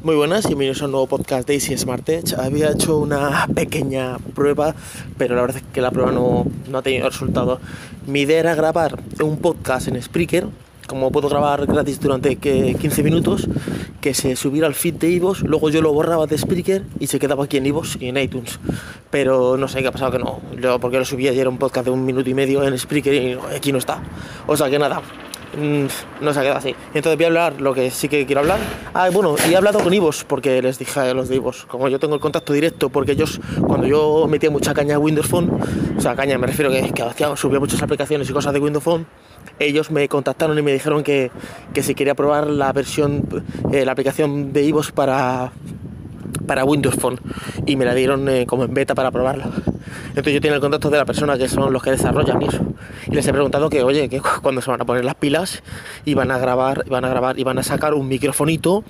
Muy buenas y bienvenidos a un nuevo podcast de Easy Smart Edge. Había hecho una pequeña prueba, pero la verdad es que la prueba no, no ha tenido resultado. Mi idea era grabar un podcast en Spreaker, como puedo grabar gratis durante 15 minutos, que se subiera al feed de Ivos, luego yo lo borraba de Spreaker y se quedaba aquí en Ivos y en iTunes. Pero no sé qué ha pasado que no, porque lo subí ayer un podcast de un minuto y medio en Spreaker y aquí no está. O sea que nada, no se ha quedado así. Entonces voy a hablar lo que sí que quiero hablar. Ah, bueno, y he hablado con Ivos, porque les dije a los de Ivos, como yo tengo el contacto directo, porque ellos, cuando yo metía mucha caña a Windows Phone, o sea, caña me refiero que, que subía muchas aplicaciones y cosas de Windows Phone, ellos me contactaron y me dijeron que, que si quería probar la versión, eh, la aplicación de Ivos para, para Windows Phone, y me la dieron eh, como en beta para probarla. Entonces yo tengo el contacto de la persona que son los que desarrollan eso. Y les he preguntado que, oye, que cuando se van a poner las pilas y van a grabar, van a grabar y van a sacar un microfonito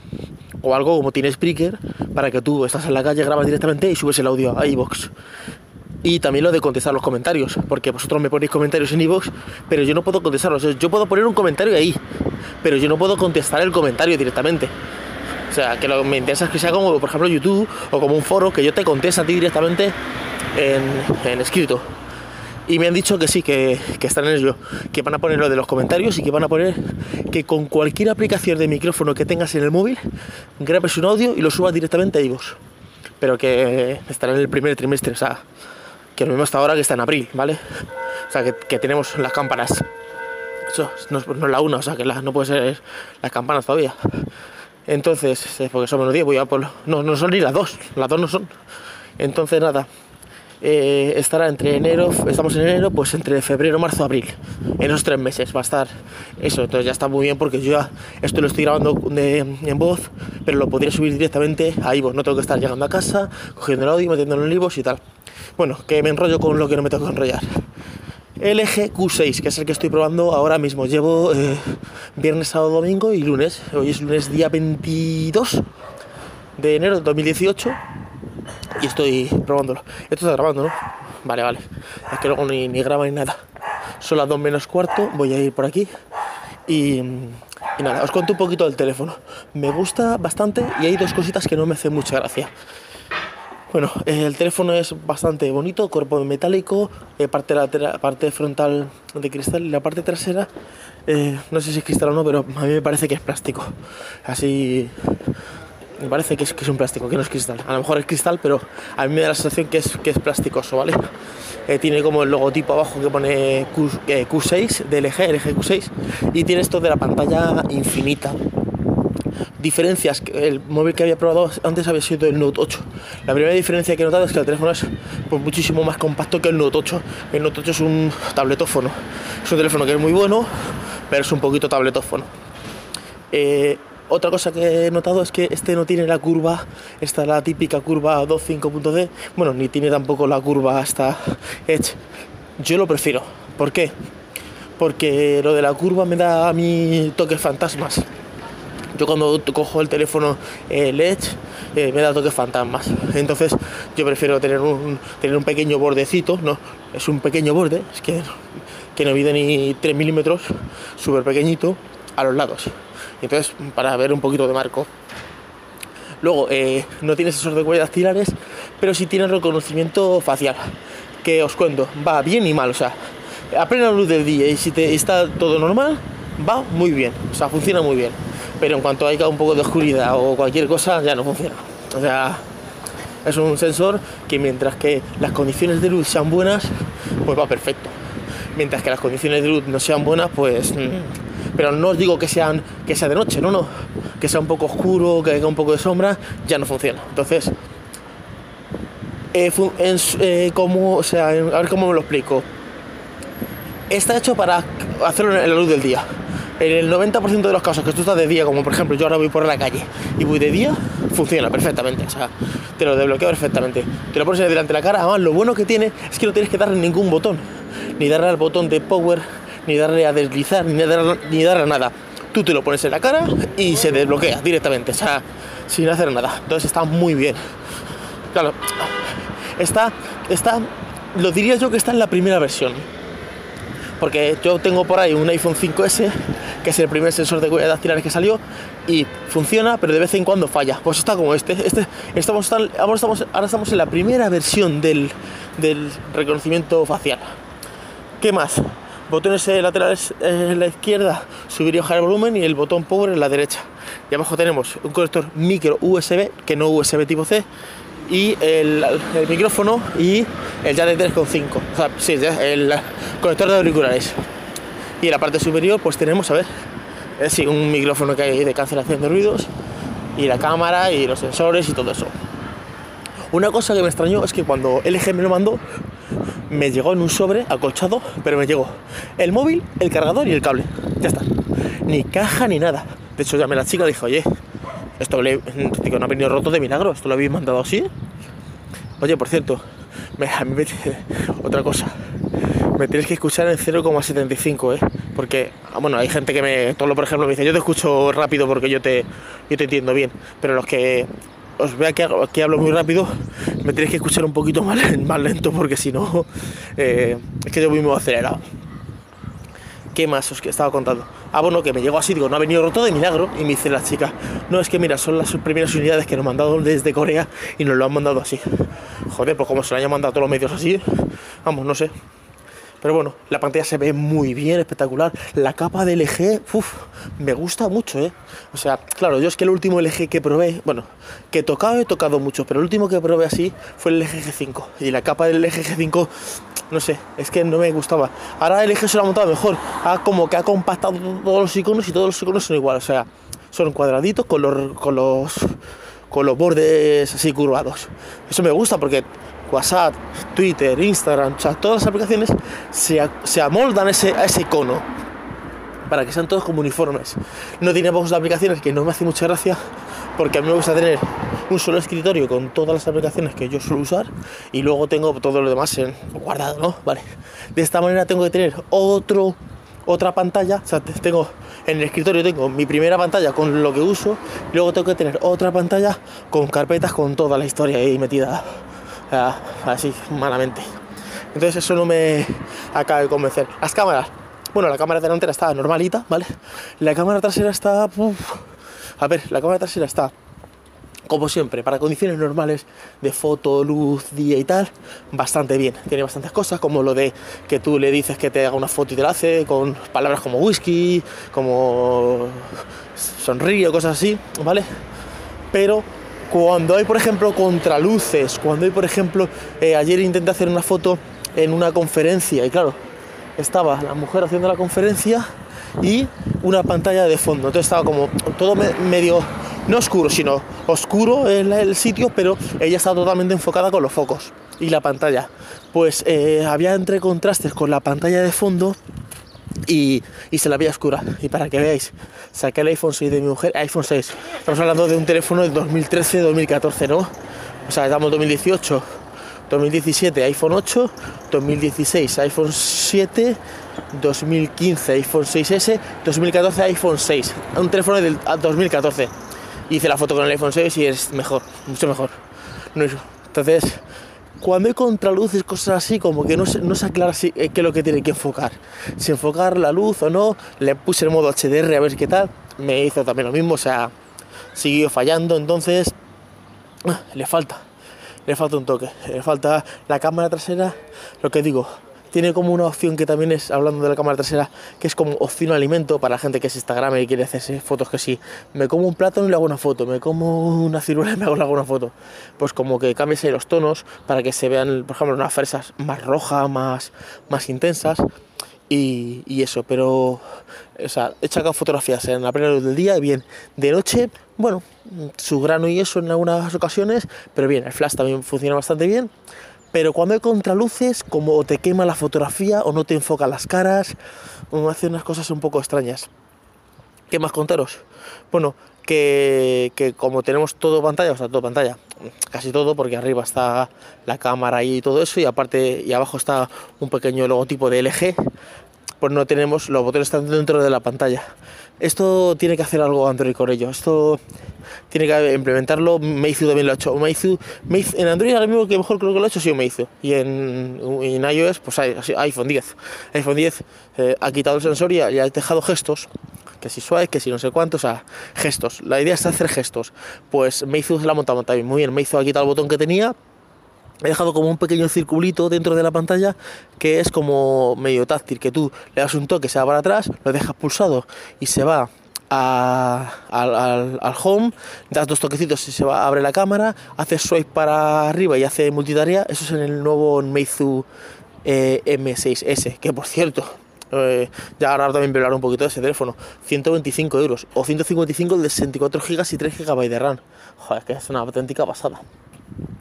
o algo como tiene Spreaker para que tú estás en la calle, grabas directamente y subes el audio a iVoox. Y también lo de contestar los comentarios, porque vosotros me ponéis comentarios en iVoox, pero yo no puedo contestarlos. Yo puedo poner un comentario ahí, pero yo no puedo contestar el comentario directamente. O sea, que lo que me interesa es que sea como, por ejemplo, YouTube o como un foro, que yo te conteste a ti directamente en, escrito. Y me han dicho que sí, que, están en ello, que van a poner lo de los comentarios y que van a poner que con cualquier aplicación de micrófono que tengas en el móvil, grabes un audio y lo subas directamente a iVoox. Pero que estará en el primer trimestre, o sea, que lo mismo hasta ahora que está en abril, ¿vale? O sea, que, tenemos las campanas. Eso no, es la una, o sea, que no puede ser las campanas todavía. Entonces, porque son menos 10, voy a por... No, no son ni las dos, las dos no son. Entonces, nada, eh, estará entre enero, estamos en enero, pues entre febrero, marzo, abril. En esos tres meses va a estar eso. Entonces ya está muy bien porque yo ya esto lo estoy grabando en voz, pero lo podría subir directamente a iVoox. No tengo que estar llegando a casa, cogiendo el audio, metiéndolo en iVoox y tal. Bueno, que me enrollo con lo que no me tengo que enrollar. LG Q6, que es el que estoy probando ahora mismo. Llevo eh, viernes, sábado, domingo y lunes. Hoy es lunes día 22 de enero de 2018 y estoy probándolo. Esto está grabando, ¿no? Vale, vale. Es que luego ni, ni graba ni nada. Son las 2 menos cuarto, voy a ir por aquí y, nada, os cuento un poquito del teléfono. Me gusta bastante y hay dos cositas que no me hacen mucha gracia. Bueno, el teléfono es bastante bonito, cuerpo metálico, eh, parte, lateral, parte frontal de cristal y la parte trasera, eh, no sé si es cristal o no, pero a mí me parece que es plástico. Así me parece que es, un plástico, que no es cristal. A lo mejor es cristal, pero a mí me da la sensación que es, que es plasticoso, ¿vale? Eh, tiene como el logotipo abajo que pone Q, 6 de LG, LG Q6, y tiene esto de la pantalla infinita. Diferencias, el móvil que había probado antes había sido el Note 8. La primera diferencia que he notado es que el teléfono es pues, muchísimo más compacto que el Note 8. El Note 8 es un tabletófono. Es un teléfono que es muy bueno, pero es un poquito tabletófono. Eh, otra cosa que he notado es que este no tiene la curva, esta la típica curva 2.5.d, bueno, ni tiene tampoco la curva hasta Edge. Yo lo prefiero. ¿Por qué? Porque lo de la curva me da a mí toques fantasmas. Yo cuando cojo el teléfono el Edge eh, me da toques fantasmas. Entonces yo prefiero tener un, tener un pequeño bordecito, no, es un pequeño borde, es que, que no mide ni 3 milímetros, súper pequeñito, a los lados entonces para ver un poquito de marco. Luego, eh, no tiene sensor de huellas dactilares, pero sí tiene reconocimiento facial. Que os cuento, va bien y mal. O sea, a plena luz del día y si está todo normal, va muy bien. O sea, funciona muy bien. Pero en cuanto haya un poco de oscuridad o cualquier cosa, ya no funciona. O sea, es un sensor que mientras que las condiciones de luz sean buenas, pues va perfecto. Mientras que las condiciones de luz no sean buenas, pues mm, pero no os digo que sean que sea de noche, no, no, que sea un poco oscuro, que haya un poco de sombra, ya no funciona. Entonces, eh, eh, como, o sea, a ver cómo me lo explico. Está hecho para hacerlo en la luz del día. En el 90% de los casos que tú estás de día, como por ejemplo yo ahora voy por la calle y voy de día, funciona perfectamente. O sea, te lo desbloquea perfectamente. Te lo pones delante de la cara. Además, lo bueno que tiene es que no tienes que darle ningún botón. Ni darle al botón de power, ni darle a deslizar, ni darle, ni darle a nada. Tú te lo pones en la cara y se desbloquea directamente, o sea, sin hacer nada. Entonces está muy bien. Claro, está, está, lo diría yo que está en la primera versión. Porque yo tengo por ahí un iPhone 5S, que es el primer sensor de huellas dactilares que salió, y funciona, pero de vez en cuando falla. Pues está como este. este estamos, ahora, estamos, en la primera versión del, del reconocimiento facial. ¿Qué más? Botones laterales en la izquierda, subir y bajar el volumen y el botón power en la derecha. Y abajo tenemos un conector micro USB, que no USB tipo C, y el, micrófono y el jack de 3.5. O sea, sí, el conector de auriculares. Y en la parte superior pues tenemos, a ver, es sí, un micrófono que hay de cancelación de ruidos y la cámara y los sensores y todo eso. Una cosa que me extrañó es que cuando LG me lo mandó, me llegó en un sobre acolchado, pero me llegó el móvil, el cargador y el cable. Ya está. Ni caja ni nada. De hecho, llamé a la chica y dije, oye, esto le, no ha venido roto de milagro, esto lo habéis mandado así. Oye, por cierto, otra cosa. Me tienes que escuchar en 0,75, ¿eh? Porque, ah, bueno, hay gente que me. Tolo, por ejemplo, me dice, yo te escucho rápido porque yo te, yo te entiendo bien. Pero los que os vea que, que hablo muy rápido, me tenéis que escuchar un poquito más, más lento porque si no, eh, es que yo voy muy acelerado. ¿Qué más os estaba contando? Ah, bueno, que me llegó así, digo, no ha venido roto de milagro. Y me dice la chica, no, es que mira, son las primeras unidades que nos han mandado desde Corea y nos lo han mandado así. Joder, pues como se lo hayan mandado a todos los medios así, vamos, no sé. Pero bueno, la pantalla se ve muy bien, espectacular. La capa de LG, uff, me gusta mucho, ¿eh? O sea, claro, yo es que el último LG que probé, bueno, que he tocado, he tocado mucho, pero el último que probé así fue el LG G5. Y la capa del LG G5, no sé, es que no me gustaba. Ahora el LG se lo ha montado mejor. Ha como que ha compactado todos los iconos y todos los iconos son iguales. O sea, son cuadraditos con los, con los, con los bordes así curvados. Eso me gusta porque WhatsApp, Twitter, Instagram, todas las aplicaciones se, amoldan ese, a ese icono para que sean todos como uniformes. No tiene pocas aplicaciones que no me hace mucha gracia porque a mí me gusta tener un solo escritorio con todas las aplicaciones que yo suelo usar y luego tengo todo lo demás en, guardado, ¿no? Vale. De esta manera tengo que tener otro otra pantalla, o sea, tengo en el escritorio tengo mi primera pantalla con lo que uso, luego tengo que tener otra pantalla con carpetas con toda la historia ahí metida así malamente. Entonces eso no me acaba de convencer. Las cámaras, bueno, la cámara delantera está normalita, ¿vale? La cámara trasera está... a ver, la cámara trasera está como siempre, para condiciones normales de foto, luz, día y tal, bastante bien. Tiene bastantes cosas, como lo de que tú le dices que te haga una foto y te la hace, con palabras como whisky, como sonríe, cosas así, ¿vale? Pero cuando hay, por ejemplo, contraluces, cuando hay, por ejemplo, eh, ayer intenté hacer una foto en una conferencia y claro, estaba la mujer haciendo la conferencia y una pantalla de fondo. Entonces estaba como todo medio, no oscuro, sino oscuro en el sitio, pero ella estaba totalmente enfocada con los focos y la pantalla. Pues eh, había entre contrastes con la pantalla de fondo y, se la veía oscura. Y para que veáis, saqué el iPhone 6 de mi mujer, iPhone 6. Estamos hablando de un teléfono de 2013-2014, ¿no? O sea, estamos 2018, 2017 iPhone 8, 2016 iPhone 7, 2015 iPhone 6S, 2014 iPhone 6. Un teléfono del 2014. Hice la foto con el iPhone 6 y es mejor, mucho mejor. Entonces, cuando hay contraluces, cosas así, como que no se, no se aclara si, eh, qué es lo que tiene que enfocar. Si enfocar la luz o no, le puse el modo HDR a ver qué tal, me hizo también lo mismo, o sea, siguió fallando, entonces ah, le falta, le falta un toque, le falta la cámara trasera, lo que digo, tiene como una opción que también es, hablando de la cámara trasera, que es como opción alimento para la gente que es Instagram y quiere hacerse fotos que sí. Me como un plátano y le hago una foto, me como una ciruela y me hago una foto. Pues como que cambies ahí los tonos para que se vean, por ejemplo, unas fresas más rojas, más, más intensas. Y, eso, pero o sea, he sacado fotografías en la plena luz del día y bien, de noche, bueno, su grano y eso en algunas ocasiones, pero bien, el flash también funciona bastante bien pero cuando hay contraluces, como te quema la fotografía o no te enfoca las caras, o hace unas cosas un poco extrañas. ¿Qué más contaros? Bueno, que, como tenemos todo pantalla, o sea, todo pantalla, casi todo, porque arriba está la cámara y todo eso, y aparte y abajo está un pequeño logotipo de LG, pues no tenemos, los botones están dentro de la pantalla. Esto tiene que hacer algo Android con ello. Esto tiene que implementarlo. Meizu también lo ha hecho. Meizu, en Android ahora mismo que mejor creo que lo ha hecho ha sido Meizu. Y en, iOS, pues iPhone 10. iPhone 10 eh, ha quitado el sensor y ha, dejado gestos. Que si suave, que si no sé cuánto, o sea, gestos. La idea es hacer gestos. Pues Meizu se la ha montado también muy bien. Meizu ha quitado el botón que tenía he dejado como un pequeño circulito dentro de la pantalla que es como medio táctil, que tú le das un toque, se va para atrás, lo dejas pulsado y se va al, home, das dos toquecitos y se va, abre la cámara, haces swipe para arriba y hace multitarea, eso es en el nuevo Meizu eh, M6S, que por cierto, eh, ya ahora también hablar un poquito de ese teléfono, 125 euros o 155 de 64 GB y 3 GB de RAM, joder, que es una auténtica pasada.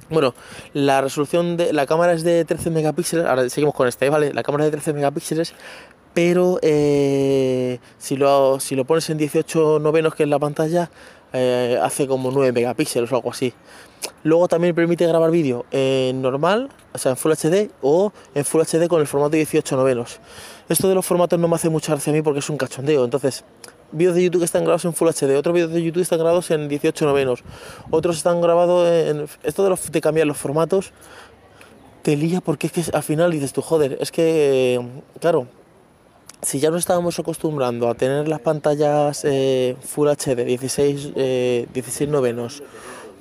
Bueno, la resolución de la cámara es de 13 megapíxeles. Ahora seguimos con este, ¿vale? La cámara es de 13 megapíxeles, pero eh, si, lo, si lo pones en 18 novenos, que es la pantalla, eh, hace como 9 megapíxeles o algo así. Luego también permite grabar vídeo en normal, o sea, en Full HD o en Full HD con el formato 18 novenos. Esto de los formatos no me hace mucha gracia a mí porque es un cachondeo. Entonces, vídeos de YouTube que están grabados en Full HD, otros vídeos de YouTube están grabados en 18 novenos, otros están grabados en... Esto de, los, de cambiar los formatos te lía porque es que al final dices tú, joder, es que, claro, si ya nos estábamos acostumbrando a tener las pantallas eh, Full HD, 16, 16 novenos,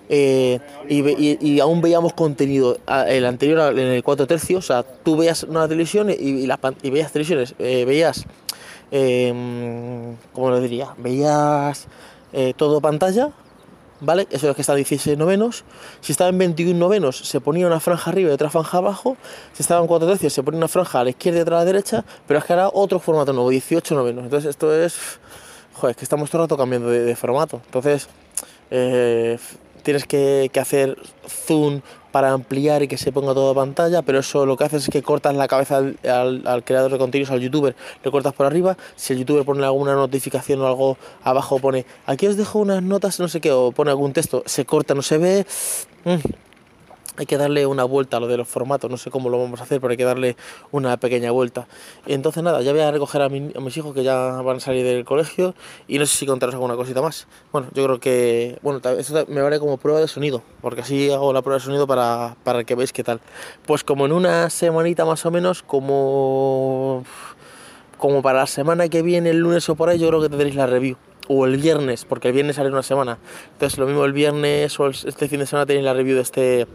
eh, y, aún veíamos contenido el anterior en el 4 tercios, o sea, tú veías una televisión y, veías televisiones, eh, veías eh, ¿cómo lo diría? Veías eh, todo pantalla, ¿vale? Eso es que está a 16 novenos. Si estaba en 21 novenos, se ponía una franja arriba y otra franja abajo. Si estaba en 4 tercios, se ponía una franja a la izquierda y otra a la derecha. Pero es que ahora otro formato nuevo, 18 novenos. Entonces, esto es. Joder, es que estamos todo el rato cambiando de, formato. Entonces, eh, tienes que, hacer zoom para ampliar y que se ponga toda pantalla, pero eso lo que haces es que cortas la cabeza al, creador de contenidos, al youtuber, le cortas por arriba, si el youtuber pone alguna notificación o algo abajo, pone aquí os dejo unas notas, no sé qué, o pone algún texto, se corta, no se ve. Mm, hay que darle una vuelta a lo de los formatos, no sé cómo lo vamos a hacer, pero hay que darle una pequeña vuelta. Entonces nada, ya voy a recoger a, mis hijos que ya van a salir del colegio y no sé si contaros alguna cosita más. Bueno, yo creo que, bueno, esto me vale como prueba de sonido, porque así hago la prueba de sonido para, para que veáis qué tal. Pues como en una semanita más o menos, como, como para la semana que viene, el lunes o por ahí, yo creo que tendréis la review o el viernes, porque el viernes sale una semana. Entonces, lo mismo el viernes o este fin de semana tenéis la review de este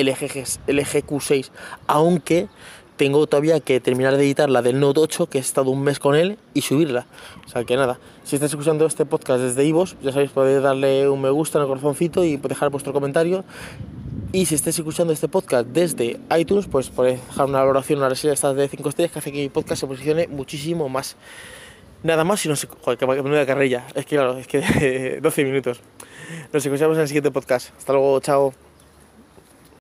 el LG Q6, aunque tengo todavía que terminar de editar la del Note 8, que he estado un mes con él, y subirla. O sea que nada, si estáis escuchando este podcast desde iVoox, ya sabéis, podéis darle un me gusta en el corazoncito y dejar vuestro comentario. Y si estáis escuchando este podcast desde iTunes, pues podéis dejar una valoración, una reseña de 5 estrellas que hace que mi podcast se posicione muchísimo más. Nada más, si no sé, joder, que me carrilla. Es que claro, es que 12 minutos. Nos escuchamos en el siguiente podcast. Hasta luego, chao.